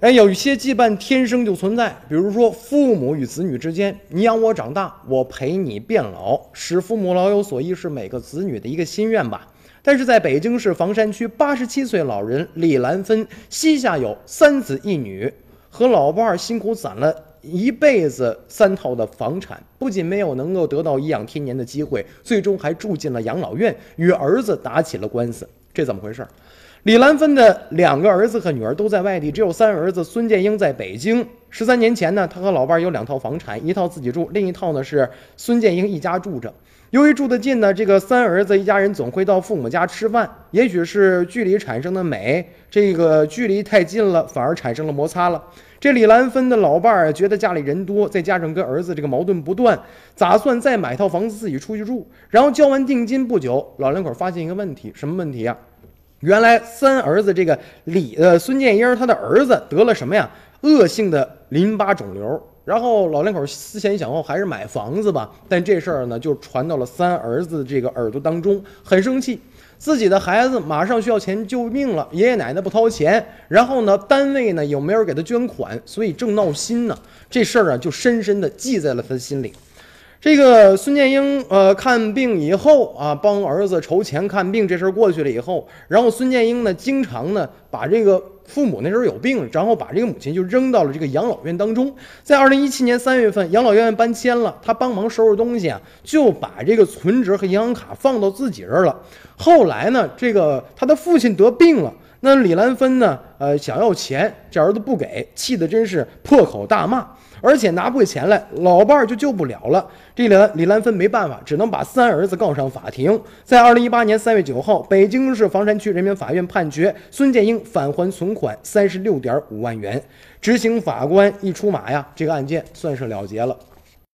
哎，有一些羁绊天生就存在，比如说父母与子女之间，你养我长大，我陪你变老，使父母老有所依是每个子女的一个心愿吧。但是在北京市房山区，八十七岁老人李兰芬膝下有三子一女，和老伴儿辛苦攒了一辈子三套的房产，不仅没有能够得到颐养天年的机会，最终还住进了养老院，与儿子打起了官司。这怎么回事？李兰芬的两个儿子和女儿都在外地，只有三儿子孙建英在北京。十三年前呢，他和老伴儿有两套房产，一套自己住，另一套呢是孙建英一家住着。由于住得近呢，这个三儿子一家人总会到父母家吃饭。也许是距离产生的美，这个距离太近了，反而产生了摩擦了。这李兰芬的老伴儿觉得家里人多，再加上跟儿子这个矛盾不断，打算再买套房子自己出去住。然后交完定金不久，老两口发现一个问题，什么问题呀？原来三儿子这个李呃孙建英他的儿子得了什么呀？恶性的淋巴肿瘤。然后老两口思前想后，还是买房子吧。但这事儿呢，就传到了三儿子这个耳朵当中，很生气。自己的孩子马上需要钱救命了，爷爷奶奶不掏钱，然后呢，单位呢有没有给他捐款，所以正闹心呢。这事儿啊，就深深的记在了他的心里。这个孙建英，呃，看病以后啊，帮儿子筹钱看病，这事儿过去了以后，然后孙建英呢，经常呢，把这个父母那时候有病，然后把这个母亲就扔到了这个养老院当中。在二零一七年三月份，养老院搬迁了，他帮忙收拾东西啊，就把这个存折和银行卡放到自己这儿了。后来呢，这个他的父亲得病了，那李兰芬呢，呃，想要钱，这儿子不给，气得真是破口大骂。而且拿不回钱来，老伴儿就救不了了。这李李兰芬没办法，只能把三儿子告上法庭。在二零一八年三月九号，北京市房山区人民法院判决孙建英返还存款三十六点五万元。执行法官一出马呀，这个案件算是了结了。